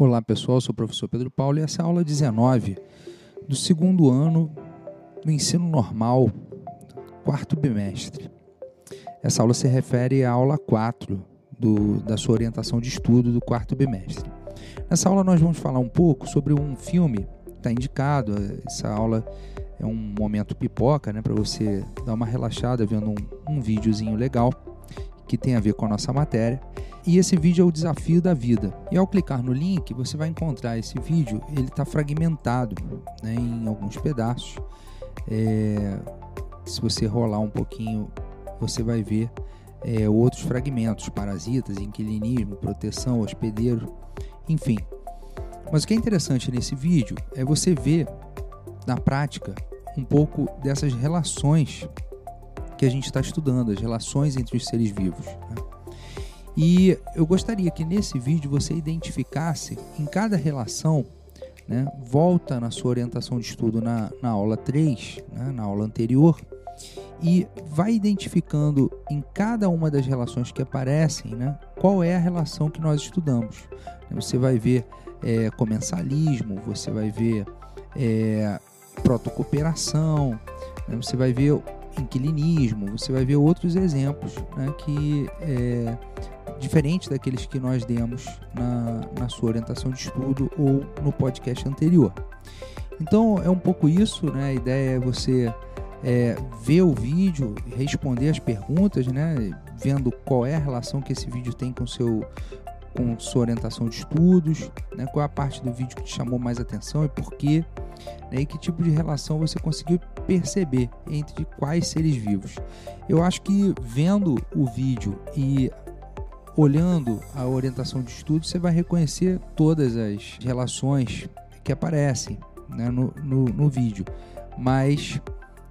Olá pessoal, sou o professor Pedro Paulo e essa é a aula 19 do segundo ano do ensino normal, quarto bimestre. Essa aula se refere à aula 4 do, da sua orientação de estudo do quarto bimestre. Nessa aula nós vamos falar um pouco sobre um filme que está indicado. Essa aula é um momento pipoca, né, para você dar uma relaxada vendo um, um videozinho legal que tem a ver com a nossa matéria. E esse vídeo é o desafio da vida. E ao clicar no link, você vai encontrar esse vídeo. Ele está fragmentado né, em alguns pedaços. É, se você rolar um pouquinho, você vai ver é, outros fragmentos: parasitas, inquilinismo, proteção, hospedeiro, enfim. Mas o que é interessante nesse vídeo é você ver na prática um pouco dessas relações que a gente está estudando, as relações entre os seres vivos. Né? E eu gostaria que nesse vídeo você identificasse em cada relação, né, volta na sua orientação de estudo na, na aula 3, né, na aula anterior, e vai identificando em cada uma das relações que aparecem né, qual é a relação que nós estudamos. Você vai ver é, comensalismo, você vai ver é, protocooperação, né, você vai ver inquilinismo, você vai ver outros exemplos né, que é, diferentes daqueles que nós demos na, na sua orientação de estudo ou no podcast anterior. Então é um pouco isso, né? A ideia é você é, ver o vídeo, responder as perguntas, né? Vendo qual é a relação que esse vídeo tem com seu com sua orientação de estudos, né? qual é a parte do vídeo que te chamou mais atenção e por quê, né? e que tipo de relação você conseguiu perceber entre quais seres vivos. Eu acho que vendo o vídeo e olhando a orientação de estudo, você vai reconhecer todas as relações que aparecem né, no, no, no vídeo. Mas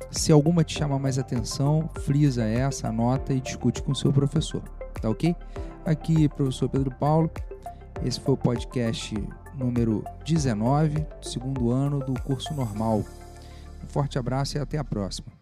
se alguma te chama mais atenção, frisa essa, anota e discute com seu professor. Tá ok? Aqui, professor Pedro Paulo. Esse foi o podcast número 19, segundo ano do curso normal. Um forte abraço e até a próxima.